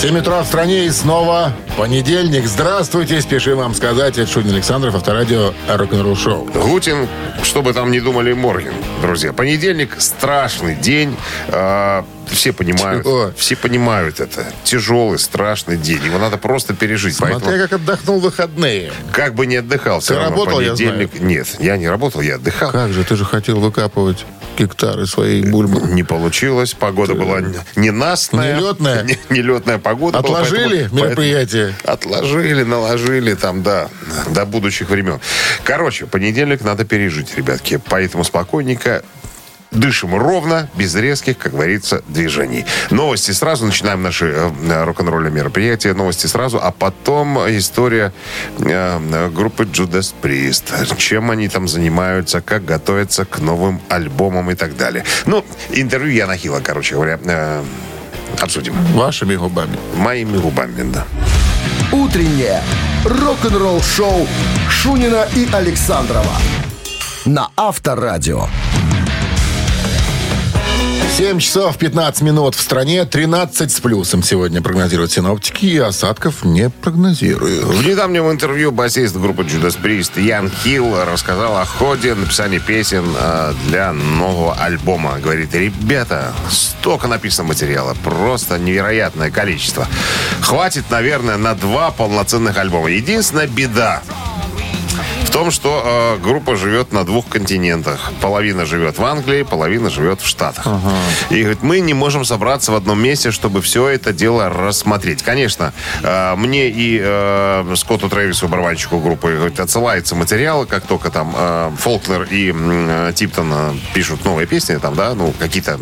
7 утра в стране и снова понедельник. Здравствуйте, спешим вам сказать. Это Шунин Александров, авторадио Рок-н-ролл шоу. Гутин, что бы там ни думали Морген, друзья. Понедельник – страшный день. А, все понимают. Чего? Все понимают это. Тяжелый, страшный день. Его надо просто пережить. Смотря Поэтому, как отдохнул выходные. как бы не отдыхал, все Ты равно работал, я понедельник. Нет, я не работал, я отдыхал. Как же, ты же хотел выкапывать гектары своей бульбы. Не получилось. Погода была ненастная. Нелетная? Не- Нелетная погода была, Отложили поэтому- мероприятие? поэтому Отложили, наложили там, да, до будущих времен. Короче, понедельник надо пережить, ребятки. Поэтому спокойненько Дышим ровно, без резких, как говорится, движений. Новости сразу. Начинаем наши э, рок-н-ролльные мероприятия. Новости сразу. А потом история э, группы Judas Priest. Чем они там занимаются, как готовятся к новым альбомам и так далее. Ну, интервью Яна Хилла, короче говоря, э, обсудим. Вашими губами. Моими губами, да. «Утреннее рок-н-ролл-шоу» Шунина и Александрова на Авторадио. 7 часов 15 минут в стране, 13 с плюсом сегодня прогнозируют синоптики, и осадков не прогнозируют. В недавнем интервью басист группы Judas Priest Ян Хилл рассказал о ходе написания песен э, для нового альбома. Говорит, ребята, столько написано материала, просто невероятное количество. Хватит, наверное, на два полноценных альбома. Единственная беда том, что э, группа живет на двух континентах. Половина живет в Англии, половина живет в Штатах. И говорит, мы не можем собраться в одном месте, чтобы все это дело рассмотреть. Конечно, э, мне и э, Скотту Трэвису, барабанщику группы, говорит, отсылается материал, как только там э, Фолкнер и э, Типтон э, пишут новые песни, там, да, ну, какие-то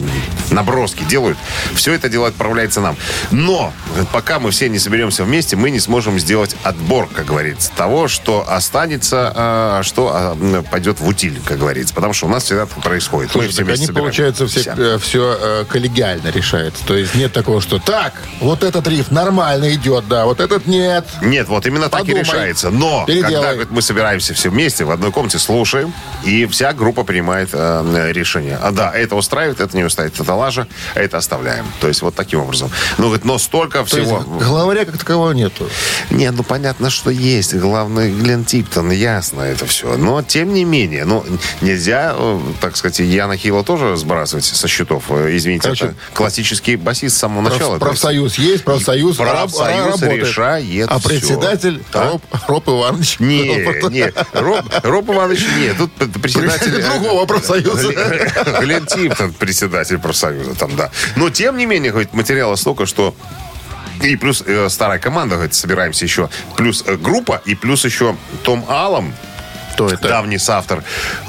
наброски делают. Все это дело отправляется нам. Но говорит, пока мы все не соберемся вместе, мы не сможем сделать отбор, как говорится, того, что останется, а что а, пойдет в утиль, как говорится. Потому что у нас всегда так происходит. Мы Слушай, все так вместе они, собираем. получается, все, все коллегиально решается. То есть нет такого, что так, вот этот риф нормально идет, да, вот этот нет. Нет, вот именно так Подумай. и решается. Но Переделай. когда говорит, мы собираемся все вместе в одной комнате, слушаем, и вся группа принимает э, решение. А да, это устраивает, это не устраивает, это лажа, а это оставляем. То есть вот таким образом. Ну, говорит, но столько То есть всего. главаря как такового нету. Не, ну понятно, что есть. Главный Глен Типтон, ясно это все. Но тем не менее, ну нельзя, э, так сказать, Яна Хилла тоже сбрасывать со счетов. Э, Извините, Короче, это классический басист с самого Проф- начала. То есть профсоюз есть, профсоюз, раб- профсоюз работает. решает А всё. председатель А? Роб, Роб Иванович. Не, не, Роб, Роб Иванович, нет, тут председатель... э, Другого профсоюза. Глен Типтон, председатель профсоюза там, да. Но, тем не менее, говорит, материала столько, что и плюс э, старая команда, говорит, собираемся еще. Плюс э, группа, и плюс еще Том Аллом, Кто это? давний соавтор.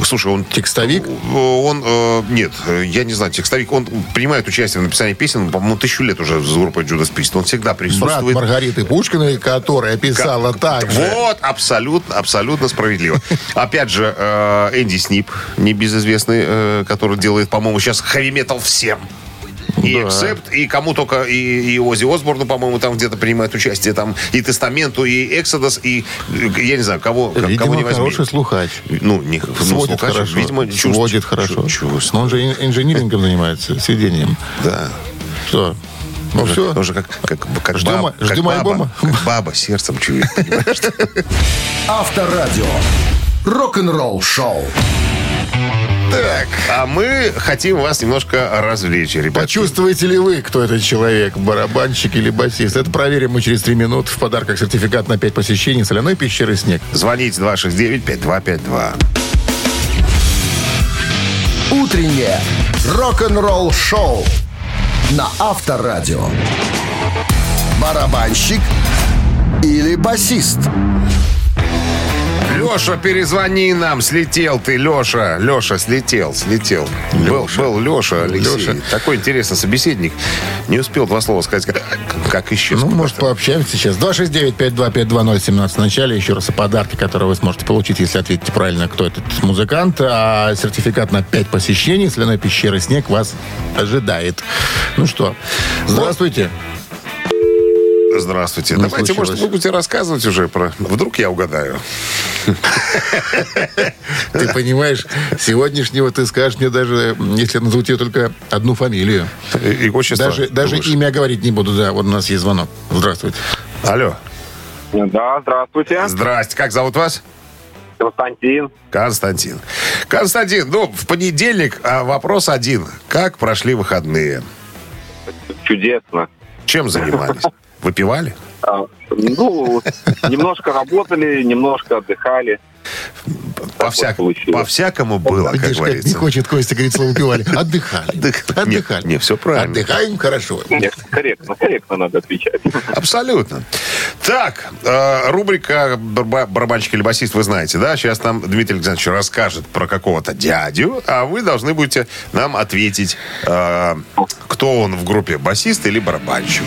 Слушай, он... Текстовик? Он, э, нет, э, я не знаю, текстовик, он принимает участие в написании песен, по-моему, тысячу лет уже с группой Judas Priest. Он всегда Брат присутствует. Маргариты Пушкиной, которая писала так же. Вот, абсолютно, абсолютно справедливо. Опять же, э, Энди Снип, небезызвестный, э, который делает, по-моему, сейчас хэви-метал всем. И Да. Эксепт, и кому только, и, и Ози Осборну, по-моему, там где-то принимает участие, там, и Тестаменту, и Эксодос, и, я не знаю, кого, кого Видимо, не возьми. хороший слухач. Ну, не, ну, Сводит слухач, хорошо. видимо, чувств- Сводит хорошо. чувств. Но он же ин- инжинирингом занимается, сведением. Да. Что? Ну все. Он же как, как, как, Ждем- баба, как ждем баба, альбома. как баба сердцем чует. Авторадио. Рок-н-ролл шоу. Так, а мы хотим вас немножко развлечь, ребят. Почувствуете ли вы, кто этот человек, барабанщик или басист? Это проверим мы через три минуты. В подарках сертификат на 5 посещений соляной пещеры «Снег». Звоните 269-5252. Утреннее рок-н-ролл шоу на Авторадио. Барабанщик или басист? Леша, перезвони нам. Слетел ты, Леша. Леша, слетел, слетел. Был, был Леша, Алексей. Леша. Такой интересный собеседник. Не успел два слова сказать, как, как исчез. Ну, может, пообщаемся сейчас. 269-525-2017 в начале. Еще раз о подарке, который вы сможете получить, если ответите правильно, кто этот музыкант. А сертификат на 5 посещений соляной пещеры «Снег» вас ожидает. Ну что, здравствуйте. Здравствуйте. Не Давайте, случилось. может, вы будете рассказывать уже про... Вдруг я угадаю. Ты понимаешь, сегодняшнего ты скажешь мне даже, если назову тебе только одну фамилию. И отчество. Даже, имя говорить не буду, да. Вот у нас есть звонок. Здравствуйте. Алло. Да, здравствуйте. Здрасте. Как зовут вас? Константин. Константин. Константин, ну, в понедельник а, вопрос один. Как прошли выходные? Чудесно. Чем занимались? Выпивали? А, Ну, немножко работали, немножко отдыхали. По, всяк- получилось. по-всякому было, как Видишь, как не говорится. хочет Костя говорить слово «убивали». Отдыхали. Отдых- Отдыхали. Не, не, всё правильно. Отдыхаем хорошо. Нет, корректно, корректно надо отвечать. Абсолютно. Так, э, рубрика «Барабанщик или басист» вы знаете, да? Сейчас нам Дмитрий Александрович расскажет про какого-то дядю, а вы должны будете нам ответить, э, кто он в группе, басист или барабанщик.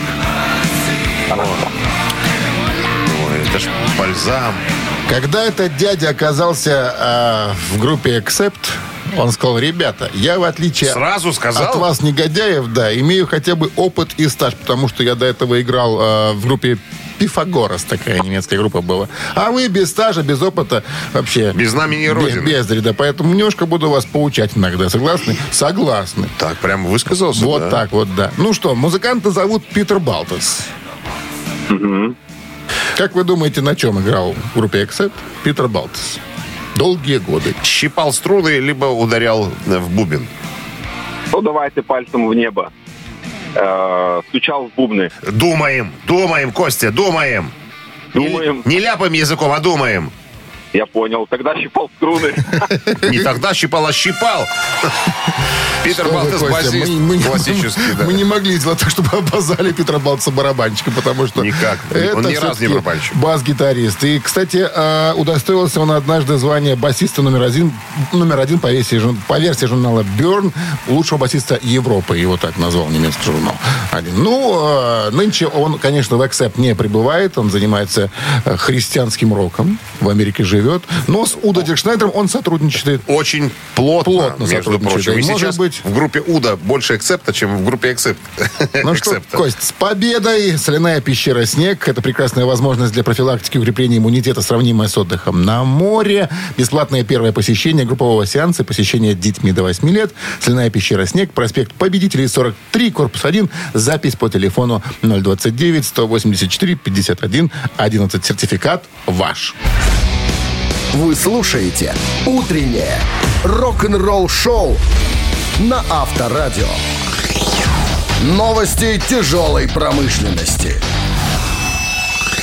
Ой, это ж бальзам. Когда этот дядя оказался а, в группе Accept, он сказал, ребята, я в отличие Сразу сказал? от вас, негодяев, да, имею хотя бы опыт и стаж, потому что я до этого играл а, в группе Пифагорас, такая немецкая группа была. А вы без стажа, без опыта вообще... Без знамени Без, Родины. бездари, поэтому немножко буду вас поучать иногда. Согласны? Согласны. Так, прям высказался, Вот да? так вот, да. Ну что, музыканта зовут Питер Как вы думаете, на чем играл в группе Accept Питер Балтес? Долгие годы. Щипал струны, либо ударял в бубен. Ну, давайте пальцем в небо. Э, Стучал в бубны. Думаем, думаем, Костя, думаем. Думаем. Не, не ляпаем языком, а думаем. Я понял. Тогда щипал струны. Не тогда щипал, а щипал. Питер Балтес басист мы, мы не- классический, да. мы не могли сделать так, чтобы обозвали Питера Балтеса барабанщиком, потому что Никак. это Он ни разу не барабанщик. бас-гитарист. И, кстати, э, удостоился он однажды звания басиста номер один, номер один по, версии, жур- по версии журнала Burn лучшего басиста Европы. Его так назвал немецкий журнал. Один. Ну, э, нынче он, конечно, в Accept не пребывает. Он занимается э, христианским роком. В Америке живет. Но с Удо Диркшнайдером он сотрудничает Очень плотно, Плотно между прочим. И Может сейчас быть- в группе Уда больше эксепта, чем в группе эксепт. Ну что. Кость, с победой! Соляная пещера «Снег» — это прекрасная возможность для профилактики и укрепления иммунитета, сравнимая с отдыхом на море. Бесплатное первое посещение группового сеанса, посещение детьми до 8 лет. Соляная пещера «Снег», проспект Победителей, 43, корпус 1. Запись по телефону 029-184-51-11. Сертификат ваш. Вы слушаете «Утреннее рок-н-ролл-шоу» на Авторадио. Новости тяжелой промышленности.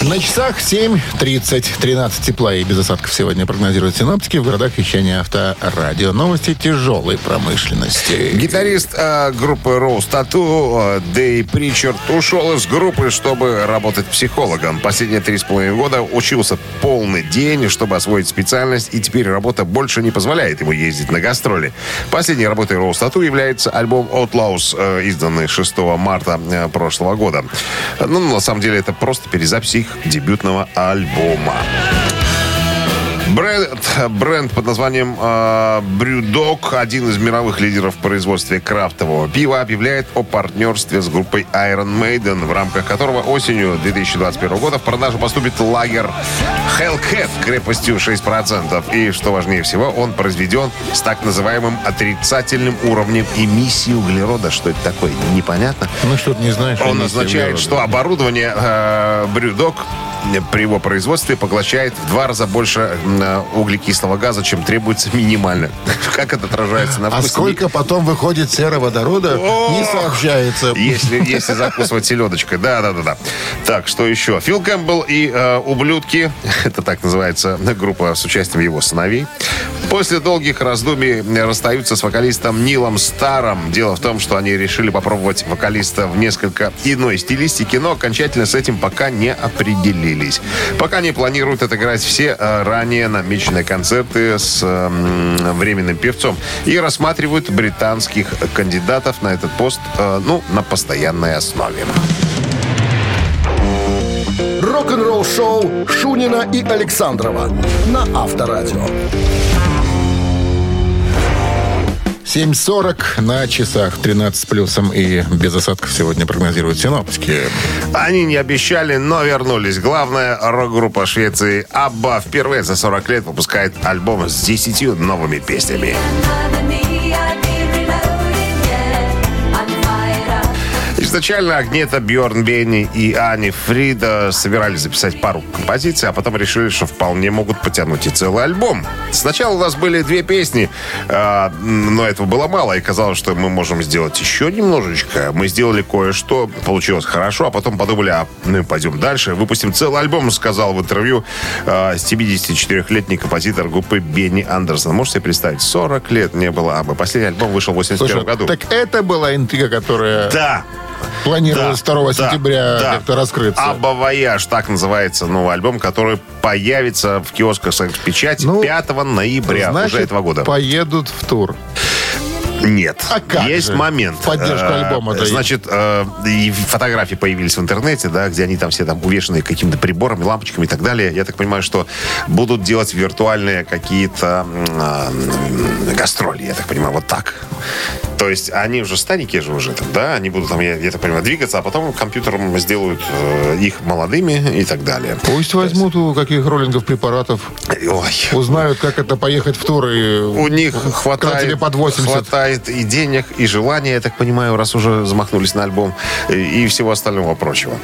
На часах 7.30, 13 тепла и без осадков сегодня прогнозируют синоптики в городах вещания авторадио. Новости тяжелой промышленности. Гитарист э, группы Rose Tattoo э, Дэй Причард ушел из группы, чтобы работать психологом. Последние три с половиной года учился полный день, чтобы освоить специальность, и теперь работа больше не позволяет ему ездить на гастроли. Последней работой Rose Tattoo является альбом Outlaws, э, изданный 6 марта э, прошлого года. Ну, на самом деле, это просто перезапись их дебютного альбома. Бренд, бренд под названием э, Брюдок, один из мировых лидеров в производстве крафтового пива, объявляет о партнерстве с группой Iron Maiden, в рамках которого осенью 2021 года в продажу поступит лагер Hellcat крепостью 6%. И, что важнее всего, он произведен с так называемым отрицательным уровнем эмиссии углерода. Что это такое? Непонятно. Ну что ты не знаешь? Он означает, углерода. что оборудование э, Брюдок при его производстве поглощает в два раза больше э, углекислого газа, чем требуется минимально. Как это отражается на А вкусе? сколько потом выходит сероводорода, не сообщается. Если, если закусывать селедочкой. Да, да, да, да. Так, что еще? Фил Кэмпбелл и э, ублюдки, это так называется группа с участием его сыновей, после долгих раздумий расстаются с вокалистом Нилом Старом. Дело в том, что они решили попробовать вокалиста в несколько иной стилистике, но окончательно с этим пока не определились. Пока не планируют отыграть все э, ранее намеченные концерты с э, м, временным певцом и рассматривают британских кандидатов на этот пост, э, ну, на постоянной основе. Рок-н-ролл-шоу Шунина и Александрова на Авторадио. 7.40 на часах. 13 с плюсом и без осадков сегодня прогнозируют синоптики. Они не обещали, но вернулись. Главная рок-группа Швеции Абба впервые за 40 лет выпускает альбом с 10 новыми песнями. Изначально Агнета, Бьорн Бенни и Ани Фрида собирались записать пару композиций, а потом решили, что вполне могут потянуть и целый альбом. Сначала у нас были две песни, а, но этого было мало, и казалось, что мы можем сделать еще немножечко. Мы сделали кое-что, получилось хорошо, а потом подумали, а ну пойдем дальше, выпустим целый альбом, сказал в интервью 74-летний а, композитор группы Бенни Андерсон. Можете себе представить, 40 лет не было ABBA. Последний альбом вышел в 81 году. Так это была интрига, которая... Да, Планировалось да, 2 да, сентября да. как-то раскрыться. «ABBA Voyage», так называется новый альбом, который появится в киосках «Печать» ну, 5 ноября значит, уже этого года. поедут в тур. Нет. А как Есть же? момент. Поддержка э, альбома. Да, Значит, э, и фотографии появились в интернете, да, где они там все там увешаны какими-то приборами, лампочками и так далее. Я так понимаю, что будут делать виртуальные какие-то э, гастроли, я так понимаю, вот так. То есть они уже старенькие же уже там, да, они будут там, я, я так понимаю, двигаться, а потом компьютером сделают э, их молодыми и так далее. Пусть возьмут у каких роллингов препаратов. Ой. Узнают, как это поехать в тур и... У них хватает, под 80. хватает и денег, и желания, я так понимаю, раз уже замахнулись на альбом, и, и всего остального прочего.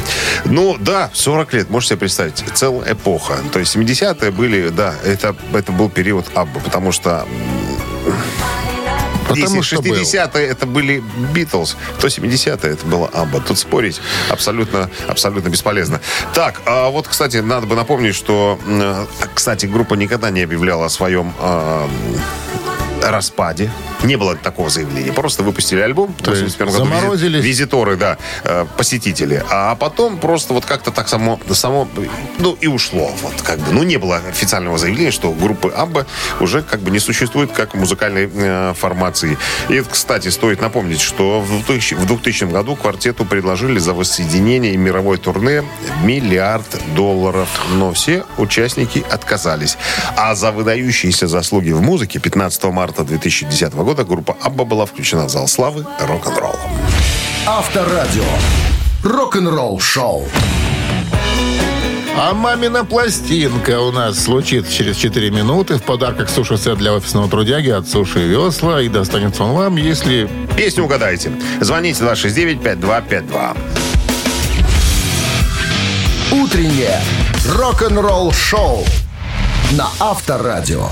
Ну, да, 40 лет, можете себе представить, целая эпоха. То есть 70-е были, да, это, это был период Абба, потому что Потому Если 60-е это были Битлз, то 70-е это было Абба. Тут спорить абсолютно, абсолютно бесполезно. Так, а вот, кстати, надо бы напомнить, что, кстати, группа никогда не объявляла о своем э, распаде. Не было такого заявления. Просто выпустили альбом. То есть заморозились. Визиторы, да, э, посетители. А потом просто вот как-то так само, само, ну и ушло. Вот как бы. Ну не было официального заявления, что группы Абба уже как бы не существует как музыкальной э, формации. И, кстати, стоит напомнить, что в 2000, в 2000 году квартету предложили за воссоединение и мировой турне миллиард долларов. Но все участники отказались. А за выдающиеся заслуги в музыке 15 марта 2010 года года группа Абба была включена в зал славы рок-н-ролла. Авторадио. Рок-н-ролл шоу. А мамина пластинка у нас случится через 4 минуты. В подарках суши-сет для офисного трудяги от Суши Весла. И достанется он вам, если... Песню угадаете. Звоните 269-5252. Утреннее рок-н-ролл шоу на Авторадио.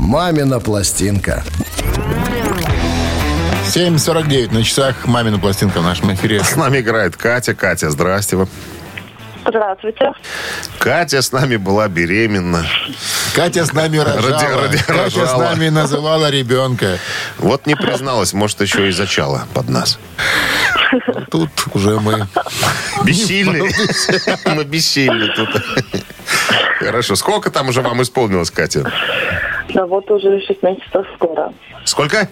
«Мамина пластинка». 7.49 на часах «Мамина пластинка» в нашем эфире. С нами играет Катя. Катя, здрасте. Здравствуйте. Катя с нами была беременна. Катя с нами рожала. Ради, ради, Катя рожала. с нами называла ребенка. Вот не призналась, может, еще и зачала под нас. Тут уже мы... Бессильны. Мы бессильны тут. Хорошо. Сколько там уже вам исполнилось, Катя? Да вот уже 6 месяцев скоро. Сколько?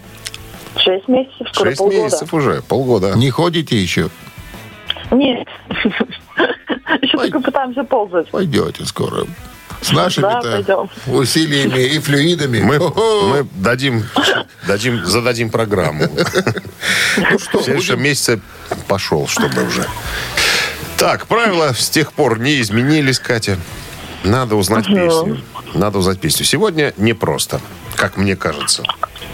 6 месяцев, скоро 6 полгода. месяцев уже, полгода. Не ходите еще? Нет. Еще только пытаемся ползать. Пойдете скоро. С нашими-то да, усилиями и флюидами. Мы, мы дадим, дадим, зададим программу. Ну что, в следующем месяце пошел, чтобы уже. Так, правила с тех пор не изменились, Катя. Надо узнать песню. Надо узнать песню. Сегодня непросто, как мне кажется.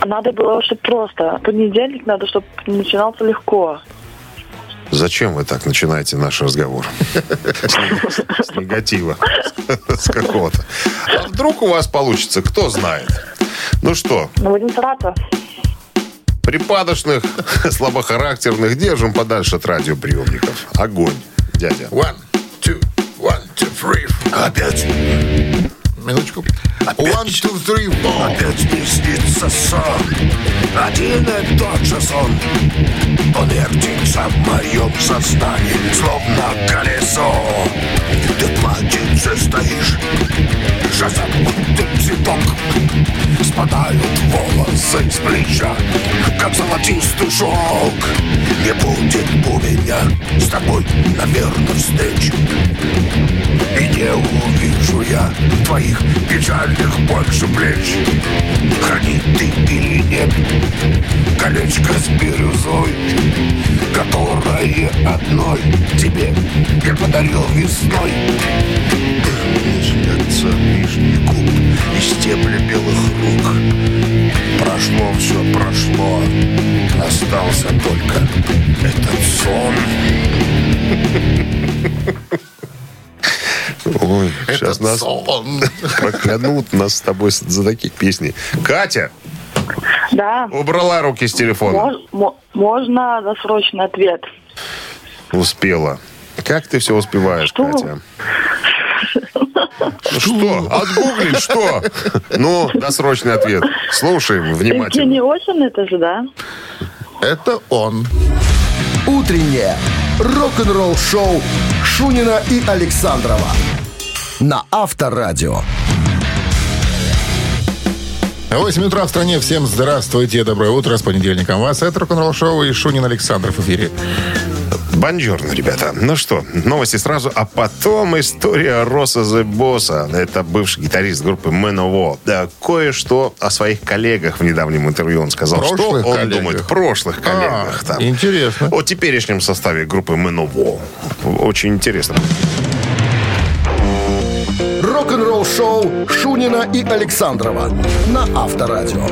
Надо было, чтобы просто. Понедельник надо, чтобы начинался легко. Зачем вы так начинаете наш разговор? С негатива. С какого-то. А вдруг у вас получится, кто знает? Ну что? Ну, будем стараться. Припадочных, слабохарактерных держим подальше от радиоприемников. Огонь, дядя. One, two, one, two, three. Опять. Минуточку. Опять, One, two, three, four. Опять не снится сон. Один и тот же сон. Он вертится в моем сознании, словно колесо. Ты платьице стоишь. Шазам, ты ток Спадают волосы с плеча Как золотистый шелк. Не будет у меня с тобой, наверное, встреч И не увижу я твоих печальных больше плеч. Храни ты или нет Колечко с бирюзой Которое одной тебе Я подарил весной. Снятся нижний губ и стебли белых рук Прошло все, прошло Остался только этот сон Ой, сейчас нас сон. проклянут нас с тобой за такие песни. Катя Да. убрала руки с телефона. Мож- мо- можно досрочный ответ. Успела. Как ты все успеваешь, Что? Катя? Что? Отгуглить что? Ну, досрочный ответ. Слушаем внимательно. Евгений Осин это же, да? Это он. Утреннее рок-н-ролл-шоу Шунина и Александрова на Авторадио. 8 утра в стране. Всем здравствуйте. Доброе утро. С понедельником вас. Это рок-н-ролл шоу и Шунин Александров в эфире. Бонжорно, ребята. Ну что, новости сразу, а потом история Роса the Босса. Это бывший гитарист группы Manowar. Да, кое-что о своих коллегах в недавнем интервью он сказал. Прошлых что он коллегах? думает? Прошлых коллегах. А, там. интересно. О теперешнем составе группы Manowar. Очень интересно. Рок-н-ролл-шоу Шунина и Александрова на Авторадио.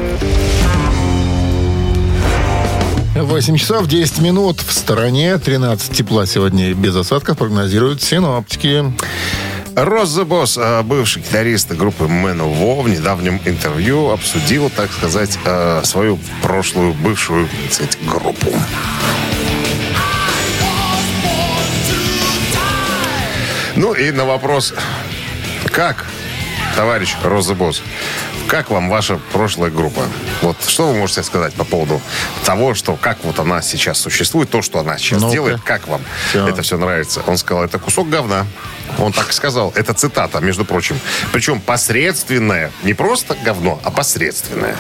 8 часов 10 минут в стороне. 13 тепла сегодня без осадков прогнозируют синоптики. The Boss, э, бывший гитарист группы Manowar, в недавнем интервью обсудил, так сказать, э, свою прошлую бывшую сказать, группу. Ну и на вопрос, как, товарищ Роза Босс, как вам ваша прошлая группа? Вот что вы можете сказать по поводу того, что как вот она сейчас существует, то, что она сейчас Ну-ка. делает, как вам Всё. это все нравится? Он сказал, это кусок говна. Он так сказал. Это цитата, между прочим. Причем посредственное. Не просто говно, а посредственное.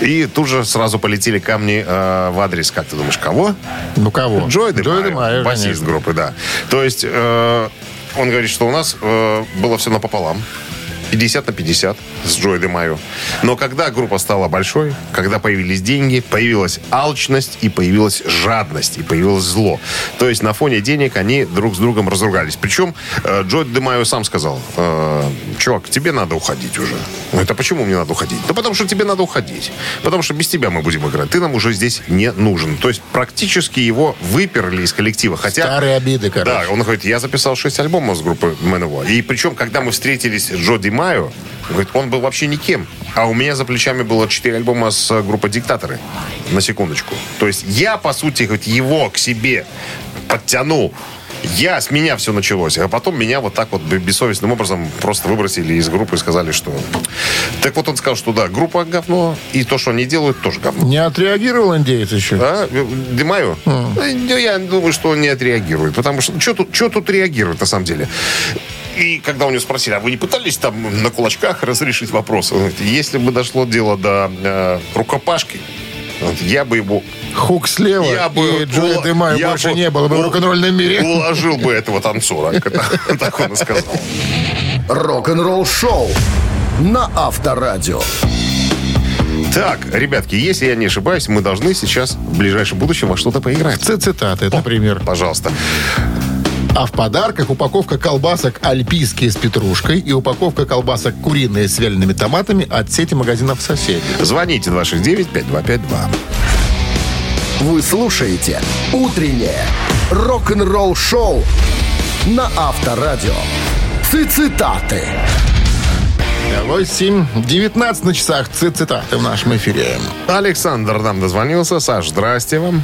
И тут же сразу полетели камни э, в адрес, как ты думаешь, кого? Ну кого? Джой Де Джой Майо, басист конечно. группы, да. То есть э, он говорит, что у нас э, было все напополам. 50 на 50 с Джой Де Майо. Но когда группа стала большой, когда появились деньги, появилась алчность и появилась жадность, и появилось зло. То есть на фоне денег они друг с другом разругались. Причем э, Джой Де Майо сам сказал, э, чувак, тебе надо уходить уже. Ну это почему мне надо уходить? Да потому что тебе надо уходить. Потому что без тебя мы будем играть. Ты нам уже здесь не нужен. То есть практически его выперли из коллектива. Хотя Старые обиды, короче. да, он говорит, я записал 6 альбомов с группы Manowar. И причем, когда мы встретились с Джо Ди Он говорит, он был вообще никем. А у меня за плечами было 4 альбома с э, группой Диктаторы. На секундочку. То есть я, по сути, говорит, его к себе подтянул. Я, с меня все началось. А потом меня вот так вот бессовестным образом просто выбросили из группы и сказали, что... Так вот он сказал, что да, группа говно, и то, что они делают, тоже говно. Не отреагировал индеец еще? А? Димаю? Ну, Я думаю, что он не отреагирует. Потому что что тут, чё тут реагирует на самом деле? И когда у него спросили, а вы не пытались там на кулачках разрешить вопрос? Он говорит, если бы дошло дело до э, рукопашки, я бы его... Хук слева, Я бы и Джоя ула- Де Майо я больше бы не было бы в рок-н-ролльном мире. Уложил бы этого танцора. Так он и сказал. Рок-н-ролл-шоу на Авторадио. Так, ребятки, если я не ошибаюсь, мы должны сейчас в ближайшем будущем во что-то поиграть. Цитаты, например. Пожалуйста. А в подарках упаковка колбасок «Альпийские» с петрушкой и упаковка колбасок «Куриные» с вялеными томатами от сети магазинов «Соседи». Звоните 269-5252. Вы слушаете «Утреннее рок-н-ролл-шоу» на Авторадио. Цитаты. 8.19 на часах. Цитаты в нашем эфире. Александр нам дозвонился. Саш, здрасте вам.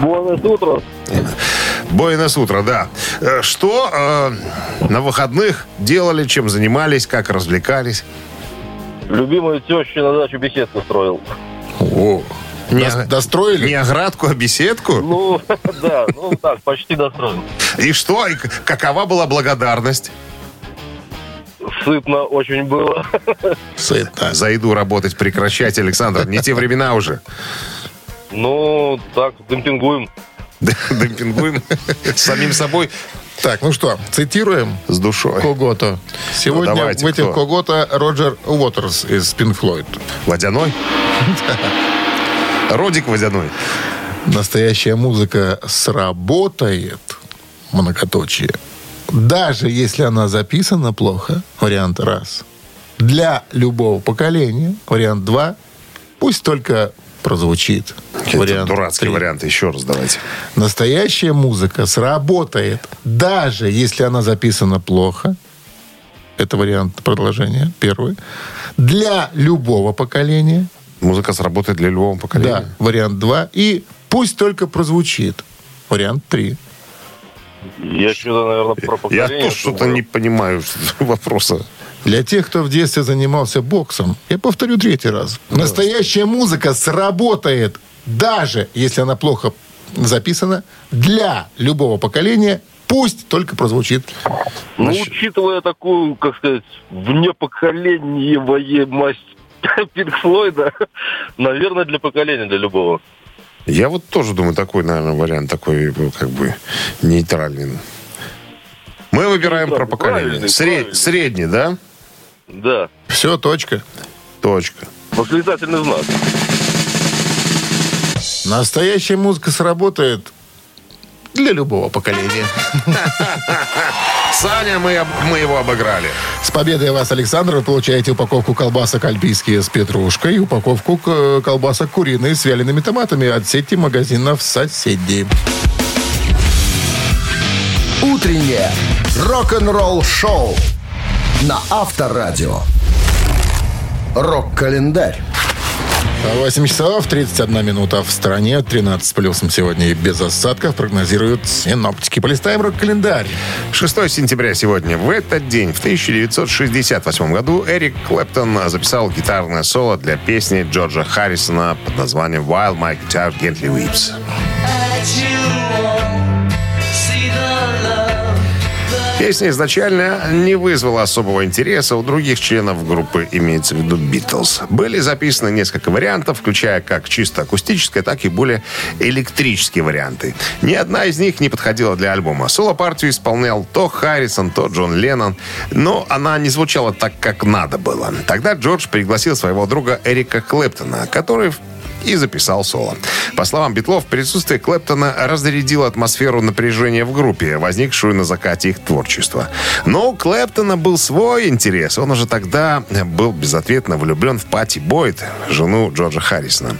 Бонус утро. Буэнос утро, да. Э, Что э, на выходных делали, чем занимались, как развлекались? Любимую тещу на дачу беседку строил. О, не, Дос- Достроили? не оградку, а беседку? Ну, да, ну так, почти достроил. И что? И какова была благодарность? Сытно очень было. Сытно. За еду работать прекращайте, Александр. Не те времена уже. Ну, так, демпингуем. Демпингуем самим собой, Так, ну что, цитируем с душой. Когото. Сегодня Ну, давайте, в этих кто? Когото Роджер Уотерс из Pink Floyd. Водяной? Родик водяной. Настоящая музыка сработает, многоточие, даже если она записана плохо, вариант раз. Для любого поколения, вариант два, пусть только прозвучит. Это Вариант дурацкий три. вариант. Еще раз давайте. Настоящая музыка сработает, даже если она записана плохо. Это вариант продолжения, первый. Для любого поколения. Музыка сработает для любого Да, поколения. вариант два. И пусть только прозвучит. Вариант три. Я что-то, наверное, про Я поколение. тоже что-то не понимаю вопроса. Для тех, кто в детстве занимался боксом, я повторю третий раз. Настоящая музыка сработает, даже если она плохо записана, для любого поколения, пусть только прозвучит. Ну, учитывая такую, как сказать, внепоколенчивоемость Пинк Флойда, наверное, для поколения, для любого. Я вот тоже думаю, такой, наверное, вариант такой, ну, как бы, нейтральный. Мы выбираем про поколение. Правильный, Сре- правильный. Средний, да? Да. Все, точка. Точка. Восклицательный знак. Настоящая музыка сработает для любого поколения. Саня, мы, мы его обыграли. С победой вас, Александр, вы получаете упаковку колбасок альпийские с петрушкой и упаковку к- колбасок куриные с вялеными томатами от сети магазинов «Соседи». Утреннее рок-н-ролл-шоу на Авторадио. Рок-календарь. 8 часов 31 минута в стране, 13 с плюсом сегодня и без осадков прогнозируют синоптики. Полистаем рок-календарь. 6 сентября сегодня. В этот день, в 1968 году, Эрик Клэптон записал гитарное соло для песни Джорджа Харрисона под названием «While My Guitar Gently Weeps». Песня изначально не вызвала особого интереса у других членов группы, имеется в виду Битлз. Были записаны несколько вариантов, включая как чисто акустическое, так и более электрические варианты. Ни одна из них не подходила для альбома. Соло-партию исполнял то Харрисон, то Джон Леннон, но она не звучала так, как надо было. Тогда Джордж пригласил своего друга Эрика Клэптона, который и записал соло. По словам Битлов, присутствие Клэптона разрядило атмосферу напряжения в группе, возникшую на закате их творчества. Но у Клэптона был свой интерес. Он уже тогда был безответно влюблен в Пати Бойд, жену Джорджа Харрисона.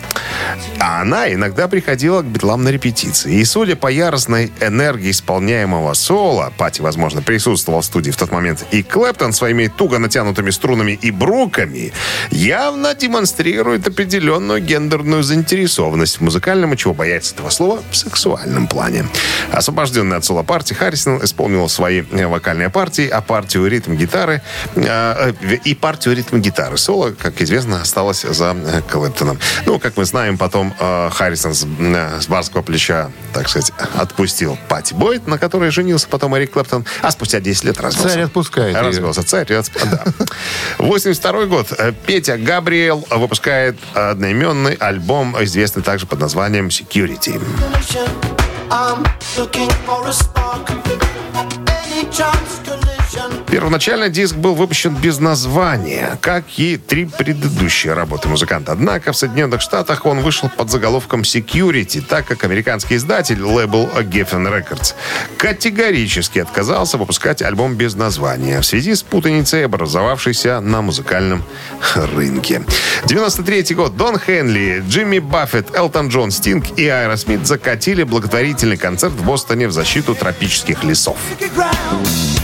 А она иногда приходила к Битлам на репетиции. И судя по яростной энергии исполняемого соло, Пати, возможно, присутствовал в студии в тот момент, и Клэптон своими туго натянутыми струнами и бруками явно демонстрирует определенную гендерную заинтересованность в музыкальном, и чего бояться этого слова, в сексуальном плане. Освобожденный от соло-партии, Харрисон исполнил свои э, вокальные партии, а партию ритм-гитары э, э, и партию ритм-гитары. Соло, как известно, осталось за э, Клэптоном. Ну, как мы знаем, потом э, Харрисон с, э, с барского плеча, так сказать, отпустил Пати Бойт, на которой женился потом Эрик Клэптон, а спустя 10 лет развелся. Царь отпускает ее. Развелся царь, отп- да. 82 год. Петя Габриэл выпускает одноименный альбом, известный также под названием «Security». I'm looking for a spark. Any chance. Первоначально диск был выпущен без названия, как и три предыдущие работы музыканта. Однако в Соединенных Штатах он вышел под заголовком Security, так как американский издатель, лейбл Geffen Records, категорически отказался выпускать альбом без названия в связи с путаницей, образовавшейся на музыкальном рынке. 93 год. Дон Хенли, Джимми Баффет, Элтон Джон, Стинг и Аэросмит закатили благотворительный концерт в Бостоне в защиту тропических лесов. Rainforest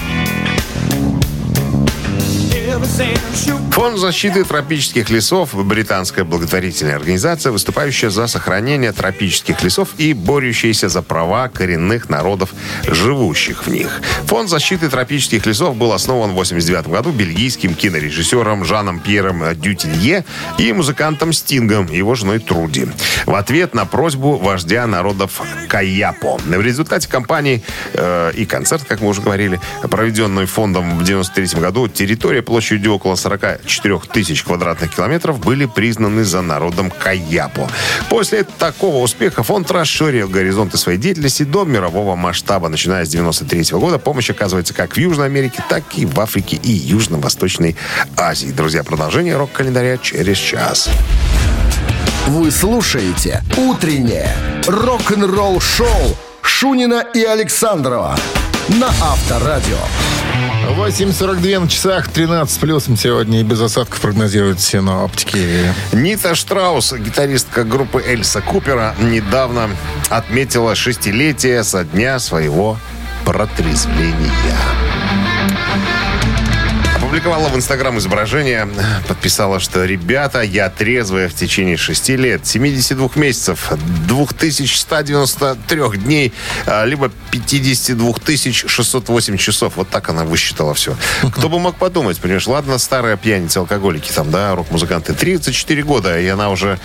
Foundation. Фонд защиты тропических лесов – британская благотворительная организация, выступающая за сохранение тропических лесов и борющаяся за права коренных народов, живущих в них. Фонд защиты тропических лесов был основан в 1989 году бельгийским кинорежиссером Жаном Пьером Дютилье и музыкантом Стингом, его женой Труди. В ответ на просьбу вождя народов Каяпо. В результате кампании э, и концерт, как мы уже говорили, проведенный фондом в 1993 году, территория площадью около 44 тысяч квадратных километров были признаны за народом Каяпо. После такого успеха фонд расширил горизонты своей деятельности до мирового масштаба. Начиная с 1993 года помощь оказывается как в Южной Америке, так и в Африке и Южно-Восточной Азии. Друзья, продолжение рок-календаря через час. Вы слушаете «Утреннее рок-н-ролл-шоу» Шунина и Александрова на Авторадио. 8.42 на часах, 13 плюсом сегодня и без осадков прогнозируют синоптики. Нита Штраус, гитаристка группы Эльса Купера, недавно отметила шестилетие со дня своего протрезвления. Опубликовала в Инстаграм изображение, подписала, что «Ребята, я трезвая в течение 6 лет, 72 месяцев, 2193 дней, а, либо 52 608 часов». Вот так она высчитала все. Кто бы мог подумать, понимаешь, ладно, старые пьяницы, алкоголики, там, да, рок-музыканты, 34 года, и она уже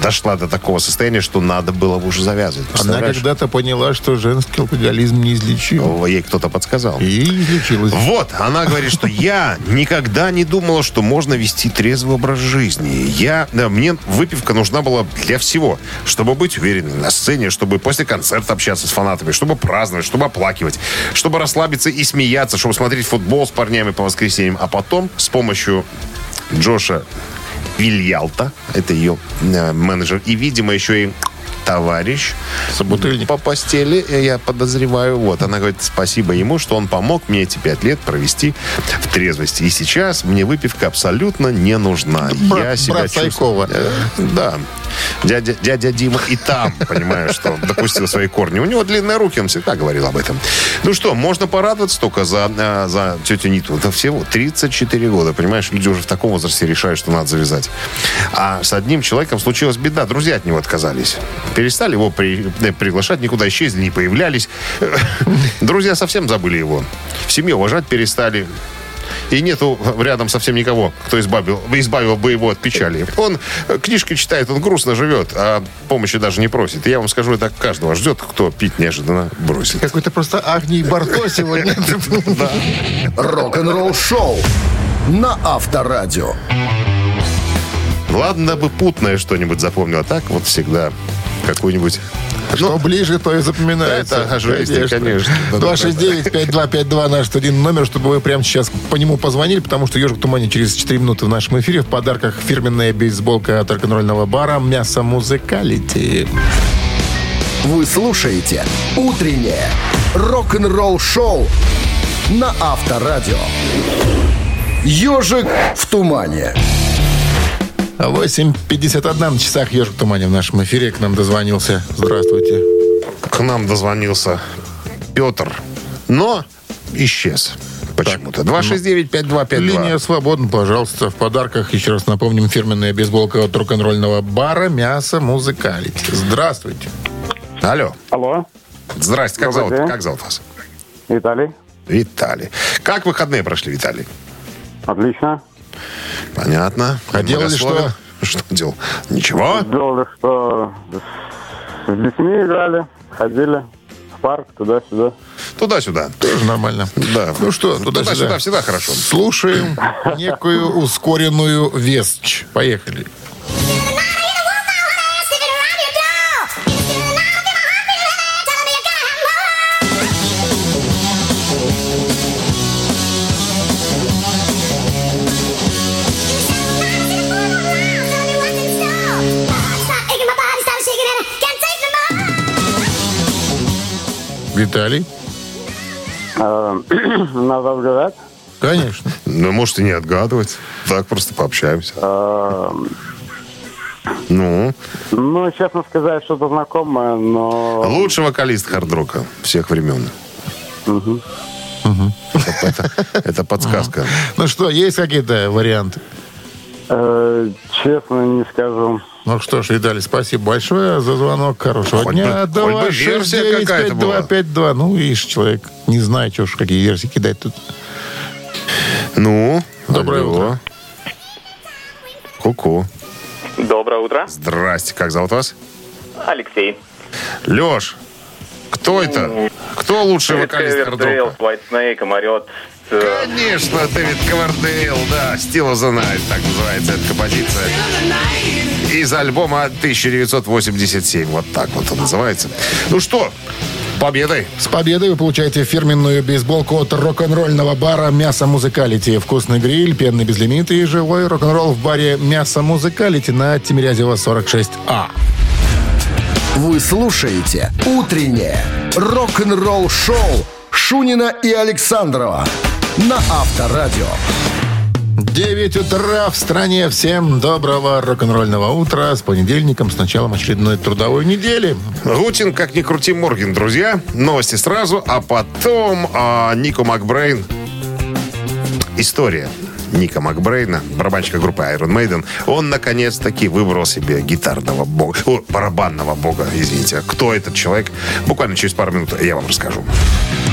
дошла до такого состояния, что надо было бы уже завязывать. Она когда-то поняла, что женский алкоголизм неизлечим. Ей кто-то подсказал. И излечилась. Вот, она говорит, что я никогда не думала, что можно вести трезвый образ жизни. Я, да, мне выпивка нужна была для всего. Чтобы быть уверенной на сцене, чтобы после концерта общаться с фанатами, чтобы праздновать, чтобы оплакивать, чтобы расслабиться и смеяться, чтобы смотреть футбол с парнями по воскресеньям. А потом с помощью Джоша Вильялта, это ее э, менеджер, и, видимо, еще и товарищ Собутыльник. по постели, э, я подозреваю. Вот, она говорит, спасибо ему, что он помог мне эти пять лет провести в трезвости. И сейчас мне выпивка абсолютно не нужна. Брат- я себя брат чувствую... Сайкова. Э, Да. Дядя, дядя Дима и там, понимаешь, что допустил свои корни. У него длинные руки, он всегда говорил об этом. Ну что, можно порадоваться только за, э, за тетю Ниту. Это всего 34 года, понимаешь? Люди уже в таком возрасте решают, что надо завязать. А с одним человеком случилась беда. Друзья от него отказались. Перестали его при- э, приглашать, никуда исчезли, не появлялись. Друзья совсем забыли его. В семье уважать перестали. И нету рядом совсем никого, кто избавил, избавил бы его от печали. Он э, книжки читает, он грустно живет, а помощи даже не просит. И я вам скажу, это каждого ждет, кто пить неожиданно бросит. Какой-то просто Агний Барто сегодня. Рок-н-ролл-шоу на Авторадио. Ладно бы путное что-нибудь запомнил, а так вот всегда какую-нибудь... Что ближе, то и запоминается. Это жесть, конечно. 269-5252 наш один номер, чтобы вы прямо сейчас по нему позвонили, потому что «Ежик в тумане» через 4 минуты в нашем эфире. В подарках фирменная бейсболка от рок-н-ролльного бара «Мясо Музыкалити». Вы слушаете «Утреннее рок-н-ролл-шоу» на Авторадио. «Ежик в тумане». 8.51 на часах «Ежик в тумане» в нашем эфире. К нам дозвонился. Здравствуйте. К нам дозвонился Петр, но исчез почему-то. 269-5252. Линия свободна, пожалуйста. В подарках, еще раз напомним, фирменная бейсболка от рок-н-ролльного бара «Мясо Музыкалити». Здравствуйте. Алло. Алло, Здрасте, как Добрый зовут, день. как зовут вас? Виталий. Виталий. Как выходные прошли, Виталий? Отлично. Понятно. А делали Многословен. Что делал? Ничего? Делали, что с детьми играли, ходили в парк, туда-сюда. Туда-сюда. Тоже нормально. Да. Ну что, Туда-сюда туда-сюда. всегда хорошо. Слушаем некую ускоренную вестч. Поехали. Виталий? Э, Надо отгадать. Конечно. Ну, может, и не отгадывать. Так просто пообщаемся. Э, Ну, Ну, честно сказать, что-то знакомое, но... лучший вокалист хард-рока всех времен. Это, это подсказка. Ну что, есть какие-то варианты? Э, честно не скажу. Ну что ж, Виталий, спасибо большое за звонок. Хорошего Хоть дня. бы- хоть бы версия какая-то была. 252. Ну, видишь, человек не знает, что ж, какие версии кидать тут. Ну, Доброе алло. утро. Ку-ку. Доброе утро. Здрасте, как зовут вас? Алексей. Леш, кто это? Кто лучший вокалист хардрока? White Snake, Амарет. Э, Конечно, Дэвид Ковердейл, да, Still of the Night, так называется эта композиция. Из альбома 1987, вот так вот он называется. Ну что, победой. С победой вы получаете фирменную бейсболку от рок-н-ролльного бара «Мясо Музыкалити». Вкусный гриль, пенный безлимит и живой рок-н-ролл в баре «Мясо Музыкалити» на Тимирязева 46А. Вы слушаете «Утреннее рок-н-ролл-шоу» Шунина и Александрова на Авторадио. 9 утра в стране. Всем доброго рок-н-ролльного утра. С понедельником, с началом очередной трудовой недели. Гутин, как ни крути, Морген, друзья. Новости сразу, а потом а, Нико Макбрейн. История. Ника Макбрейна, барабанщика группы Iron Maiden, он наконец-таки выбрал себе гитарного бога, о, барабанного бога, извините. Кто этот человек? Буквально через пару минут я вам расскажу.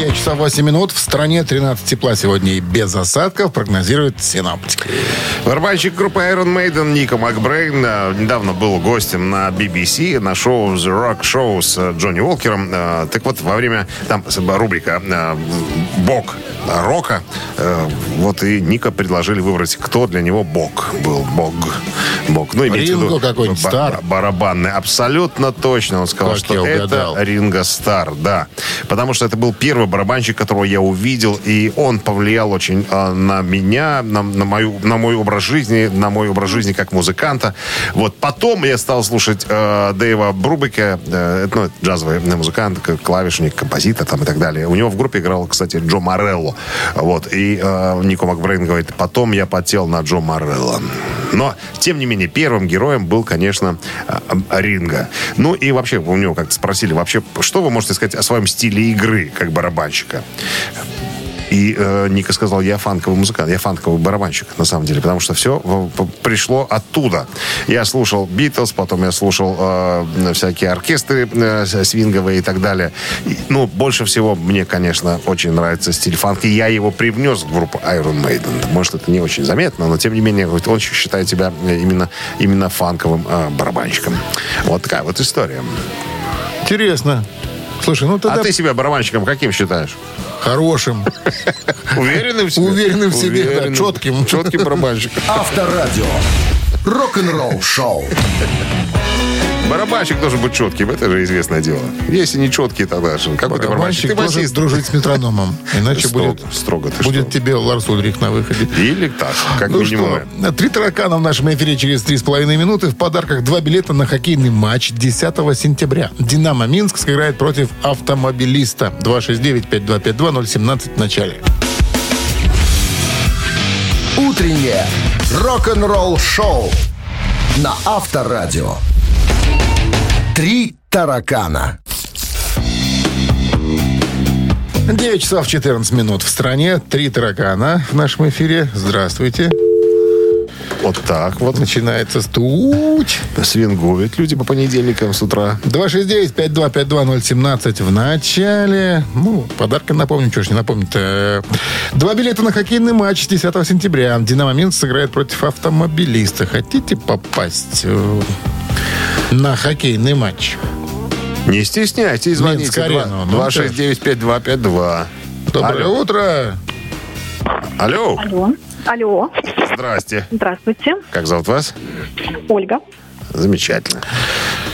9 часов 8 минут. В стране 13 тепла сегодня и без осадков, прогнозируют синоптики. Барабанщик группы Iron Maiden Ника Макбрейн э, недавно был гостем на BBC на шоу The Rock Show с э, Джонни Уолкером. Э, Так вот, во время, там рубрика «Бог рока», вот и Ника предложили выбрать, кто для него бог был. Бог. Бог. Ну, имеется в Ринго виду какой-нибудь, ба- Стар? ба- Барабанный. Абсолютно точно. Он сказал, Как что это. Ринго Стар, да. Потому что это был первый барабанщик, которого я увидел, и он повлиял очень э, на меня, на, на мою, на мой образ жизни, на мой образ жизни как музыканта. Вот потом я стал слушать э, Дэйва Брубека, э, ну, джазовый музыкант, клавишник, композитор там и так далее. У него в группе играл, кстати, Джо Морелло. Вот. И э, Нико Макбрейн говорит, потом я потел на Джо Морелло. Но, тем не менее, первым героем был, конечно, э, Ринго. Ну и вообще, у него как-то спросили, вообще, что вы можете сказать о своем стиле игры как барабанщика? И э, Ника сказал, я фанковый музыкант, я фанковый барабанщик, на самом деле, потому что все пришло оттуда. Я слушал Битлз, потом я слушал э, всякие оркестры э, свинговые и так далее. И, ну, больше всего мне, конечно, очень нравится стиль фанка. И я его привнес в группу Iron Maiden. Может, это не очень заметно, но, тем не менее, он считает себя именно, именно фанковым э, барабанщиком. Вот такая вот история. Интересно. Слушай, ну тогда А ты себя барабанщиком каким считаешь? хорошим, Уверенным в себе? уверенным в себе, да, четким. Четким барабанщиком. Авторадио. Рок-н-ролл-шоу. Барабанщик должен быть четким, это же известное дело. Если не четкий, тогда же какой ты барабанщик? Барабанщик Ты должен басист. дружить с метрономом. Иначе Строго, будет, строго ты будет что? тебе Ларс Ульрих на выходе. Или так, как Ну минимум. что, три таракана в нашем эфире через три с половиной минуты. В подарках два билета на хоккейный матч 10 сентября. «Динамо Минск» сыграет против автомобилиста. 269-5252-017 в начале. Утреннее рок-н-ролл-шоу на Авторадио. Три таракана. 9 часов 14 минут в стране. Три таракана в нашем эфире. Здравствуйте. Вот так вот. Начинается стуч. Свингуют люди по понедельникам с утра. 269-5252-017 в начале. Ну, подарки напомню, что ж не напомню-то. Два билета на хоккейный матч 10 сентября. «Динамо Минск» сыграет против автомобилиста. Хотите попасть на хоккейный матч? Не стесняйтесь, звоните. Минск-арену. Ну, 269-5252. Доброе Алло. утро. Алло. Алло. Алло. Здрасте. Здравствуйте. Как зовут вас? Ольга. Замечательно.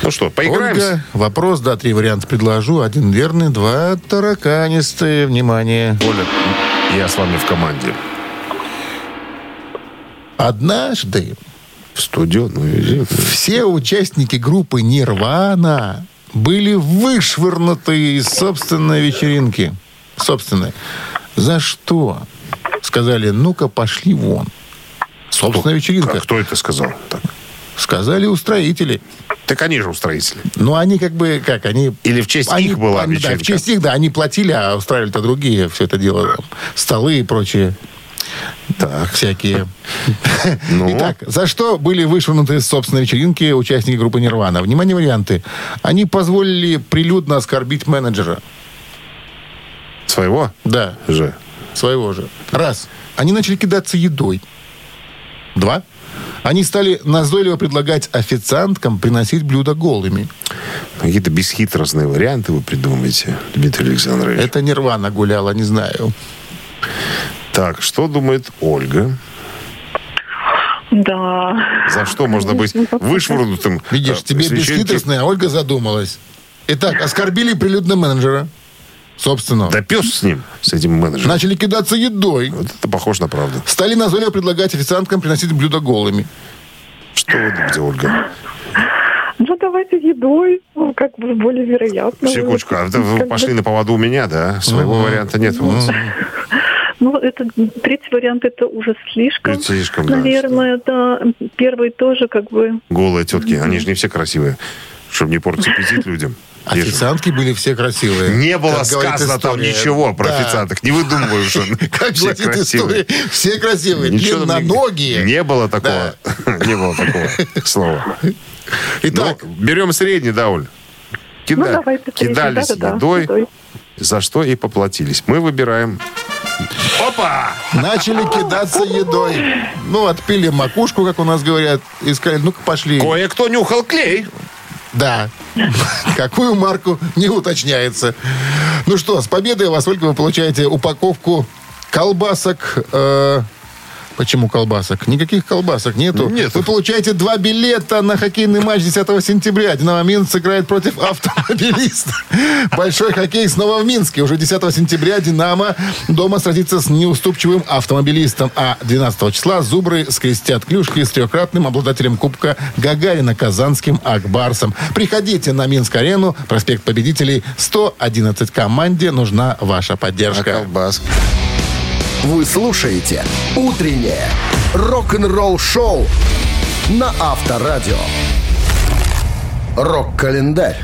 Ну что, поиграемся? Ольга, вопрос, да, три варианта предложу. Один верный, два тараканистые. Внимание. Оля, я с вами в команде. Однажды В студию, ну, и- все участники группы «Нирвана» были вышвырнуты из собственной вечеринки. Собственной. За что? Сказали, ну-ка, пошли вон. Собственная вечеринка. А кто это сказал? Так. Сказали устроители. Так они же устроители. Ну, они как бы, как, они... Или в честь они, их была они, Да, в вечеринка? честь их, да, они платили, а устраивали-то другие все это дело. Столы и прочие. Так, всякие. Ну? Итак, за что были вышвырнуты с собственной вечеринки участники группы Нирвана? Внимание, варианты. Они позволили прилюдно оскорбить менеджера. Своего Да, же. своего же. Раз. Они начали кидаться едой. Два. Они стали назойливо предлагать официанткам приносить блюда голыми. Какие-то бесхитростные варианты вы придумаете, Дмитрий Александрович. Это Нирвана гуляла, не знаю. Так, что думает Ольга? Да. За что можно быть вышвырнутым? Видишь, э, тебе бесхитростная, а Ольга задумалась. Итак, оскорбили прилюдно менеджера. Собственно. Да пес с ним, с этим менеджером. Начали кидаться едой. Вот это похоже на правду. Стали назойливо предлагать официанткам приносить блюда голыми. Что вы думаете, Ольга? Ну, давайте едой, ну, как бы более вероятно. Секундочку, а вы пошли на поводу у меня, да? Своего варианта нет у вас. Ну, это третий вариант, это уже слишком. Это слишком, да. Наверное, да. Первый тоже как бы... Голые тетки, они же не все красивые. Чтобы не портить аппетит людям. Официантки были все красивые. Не было сказано там ничего про Да. официанток. Не выдумываю, что Как все красивые. все красивые, Ничего там не- длинноногие. Не было такого. Не было такого слова. Итак, Ну, берем средний, да, Оль? Ну, Кида- давайте третий, Кидались да-да-да, едой, едой. За что и поплатились. Мы выбираем... Опа! начали кидаться едой. Ну, отпили макушку, как у нас говорят, и сказали, ну-ка пошли. Кое-кто нюхал клей. Да. Какую марку, не уточняется. Ну что, с победой вас, Ольга, вы получаете упаковку колбасок. э, Почему колбасок? Никаких колбасок нету. Нет. Вы получаете два билета на хоккейный матч 10 сентября. Динамо Минск сыграет против автомобилиста. Большой хоккей снова в Минске. Уже 10 сентября Динамо дома сразится с неуступчивым автомобилистом. А 12 числа Зубры скрестят клюшки с трехкратным обладателем Кубка Гагарина Казанским Акбарсом. Приходите на Минск-арену, проспект Победителей 111. Команде нужна ваша А поддержка. Вы слушаете «Утреннее рок-н-ролл-шоу» на Авторадио. Рок-календарь.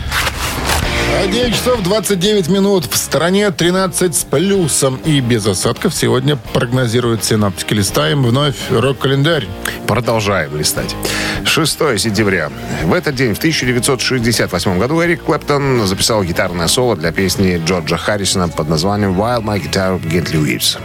9 часов 29 минут. В стране 13 с плюсом и без осадков. Сегодня прогнозируют синаптики. Листаем вновь рок-календарь. Продолжаем листать. 6 сентября. В этот день, в 1968 году, Эрик Клэптон записал гитарное соло для песни Джорджа Харрисона под названием «While My Guitar Gently Weeps».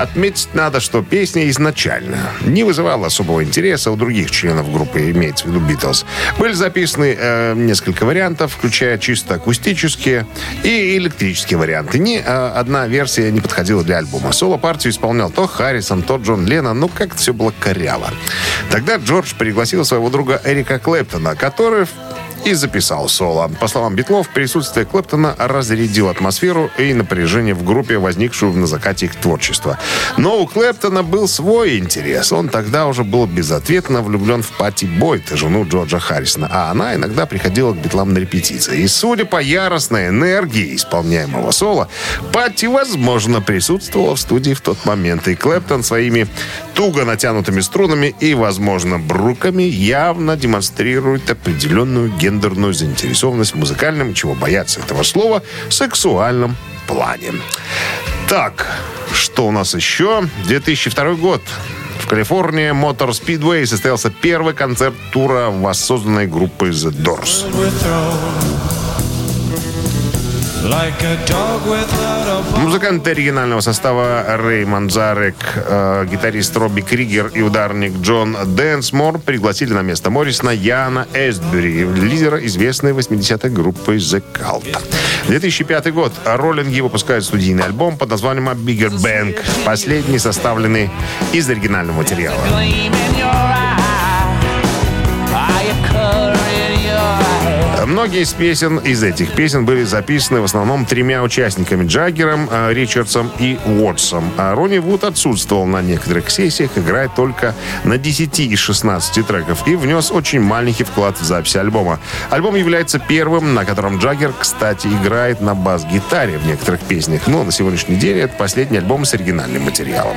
Отметить надо, что песня изначально не вызывала особого интереса у других членов группы, имеется в виду Битлз. Были записаны э, несколько вариантов, включая чисто акустические и электрические варианты. Ни э, одна версия не подходила для альбома. Соло-партию исполнял то Харрисон, то Джон Леннон, ну как-то все было коряво. Тогда Джордж пригласил своего друга Эрика Клэптона, который и записал соло. По словам Битлов, присутствие Клэптона разрядило атмосферу и напряжение в группе, возникшую на закате их творчества. Но у Клэптона был свой интерес. Он тогда уже был безответно влюблен в Пати Бойт, жену Джорджа Харрисона, а она иногда приходила к Битлам на репетиции. И судя по яростной энергии исполняемого соло, Пати, возможно, присутствовала в студии в тот момент. И Клэптон своими туго натянутыми струнами и, возможно, бруками явно демонстрирует определенную гендерную заинтересованность в музыкальном, чего бояться этого слова, сексуальном плане. Так, что у нас еще? 2002 год. В California Motor Speedway состоялся первый концерт тура воссозданной группы The Doors. Музыканты оригинального состава Рэй Манзарек, э, гитарист Робби Кригер и ударник Джон Дэнсмор пригласили на место Моррисона Яна Эстбери, лидера известной 80-й группы The Cult. 2005 год. Роллинги выпускают студийный альбом под названием «A Bigger Bang», последний составленный из оригинального материала. Многие из песен из этих песен были записаны в основном тремя участниками Джаггером, э, Ричардсом и Уотсом. А Ронни Вуд отсутствовал на некоторых сессиях, играя только на 10 из 16 треков и внес очень маленький вклад в запись альбома. Альбом является первым, на котором Джаггер, кстати, играет на бас-гитаре в некоторых песнях. Но на сегодняшний день это последний альбом с оригинальным материалом.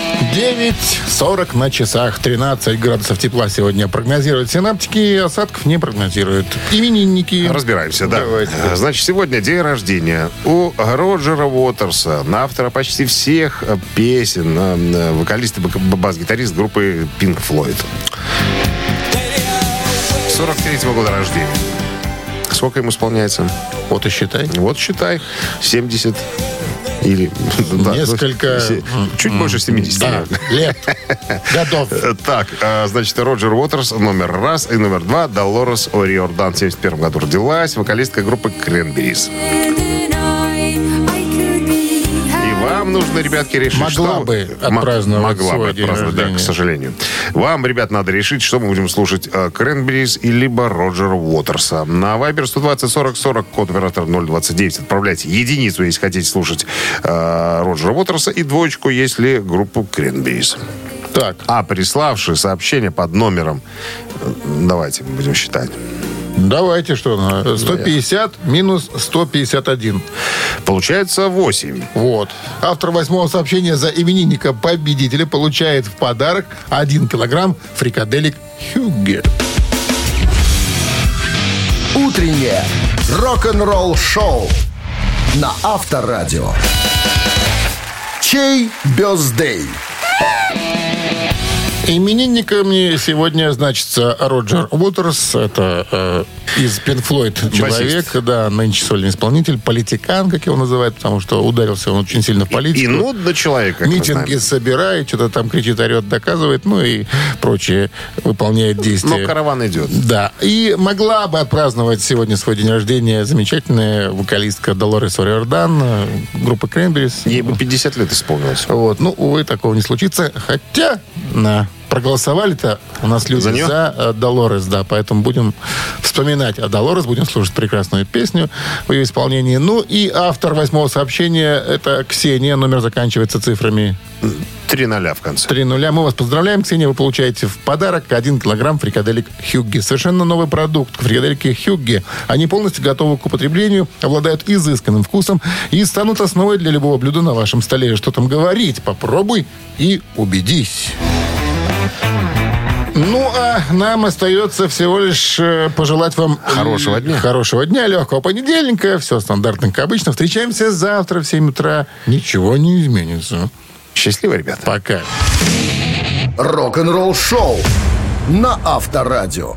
9.40 на часах, 13 градусов тепла сегодня прогнозируют синаптики, осадков не прогнозируют. Именинники. Разбираемся, да. Давайте. Э, Значит, сегодня день рождения у Роджера Уотерса, на автора почти всех э, песен, э, вокалист и бас-гитарист группы Pink Floyd. 43-го года рождения. Сколько ему исполняется? Вот и считай. Вот считай, 70 или... да, Несколько... се- Чуть больше 70. Да, лет, годов. Так, э, значит, Роджер Уотерс номер раз и номер два. Долорес О'Риордан в 71 году родилась, вокалистка группы Кренберис. Вам нужно, ребятки, решить, Могла что... бы отпраздновать Могла бы отпраздновать, да, к сожалению. Вам, ребят, надо решить, что мы будем слушать. Кренберис и либо Роджера Уотерса. На Viber 120 40 40, код оператора 029. Отправляйте единицу, если хотите слушать э, Роджера Уотерса, и двоечку, если группу Кренберис. Так, А приславший сообщение под номером, э, давайте будем считать. Давайте что, на 150 минус 151. Получается 8. Вот. Автор восьмого сообщения за именинника победителя получает в подарок 1 килограмм фрикаделек Хюгге. Утреннее рок-н-ролл-шоу на Авторадио. Чей бездей? Именинниками сегодня значится Роджер Уотерс. Это э, из Pink Floyd человек. Да, нынче сольный исполнитель. Политикан, как его называют, потому что ударился он очень сильно в политику. И нудно человек, как мы Митинги собирает, что-то там кричит, орет, доказывает, ну и прочее выполняет действия. Но караван идет. Да. И могла бы отпраздновать сегодня свой день рождения замечательная вокалистка Долорес Ориордан, э, группа Кренберис. Ей бы 50 лет исполнилось. Вот. Ну, увы, такого не случится. Хотя, на, проголосовали-то у нас люди За нее? э, Долорес, да. Поэтому будем вспоминать о Долорес, будем слушать прекрасную песню в ее исполнении. Ну и автор восьмого сообщения это Ксения. Номер заканчивается цифрами Три ноля в конце. 3 нуля. Мы вас поздравляем, Ксения. Вы получаете в подарок 1 килограмм фрикаделек Хюгги. Совершенно новый продукт. Фрикадельки Хюгги. Они полностью готовы к употреблению, обладают изысканным вкусом и станут основой для любого блюда на вашем столе. Что там говорить? Попробуй и убедись. Ну, а нам остается всего лишь э, пожелать вам... Хорошего э, дня. Хорошего дня, легкого понедельника. Все стандартно, как обычно. Встречаемся завтра в 7 утра. Ничего не изменится. Счастливо, ребята. Пока. Рок-н-ролл-шоу на Авторадио.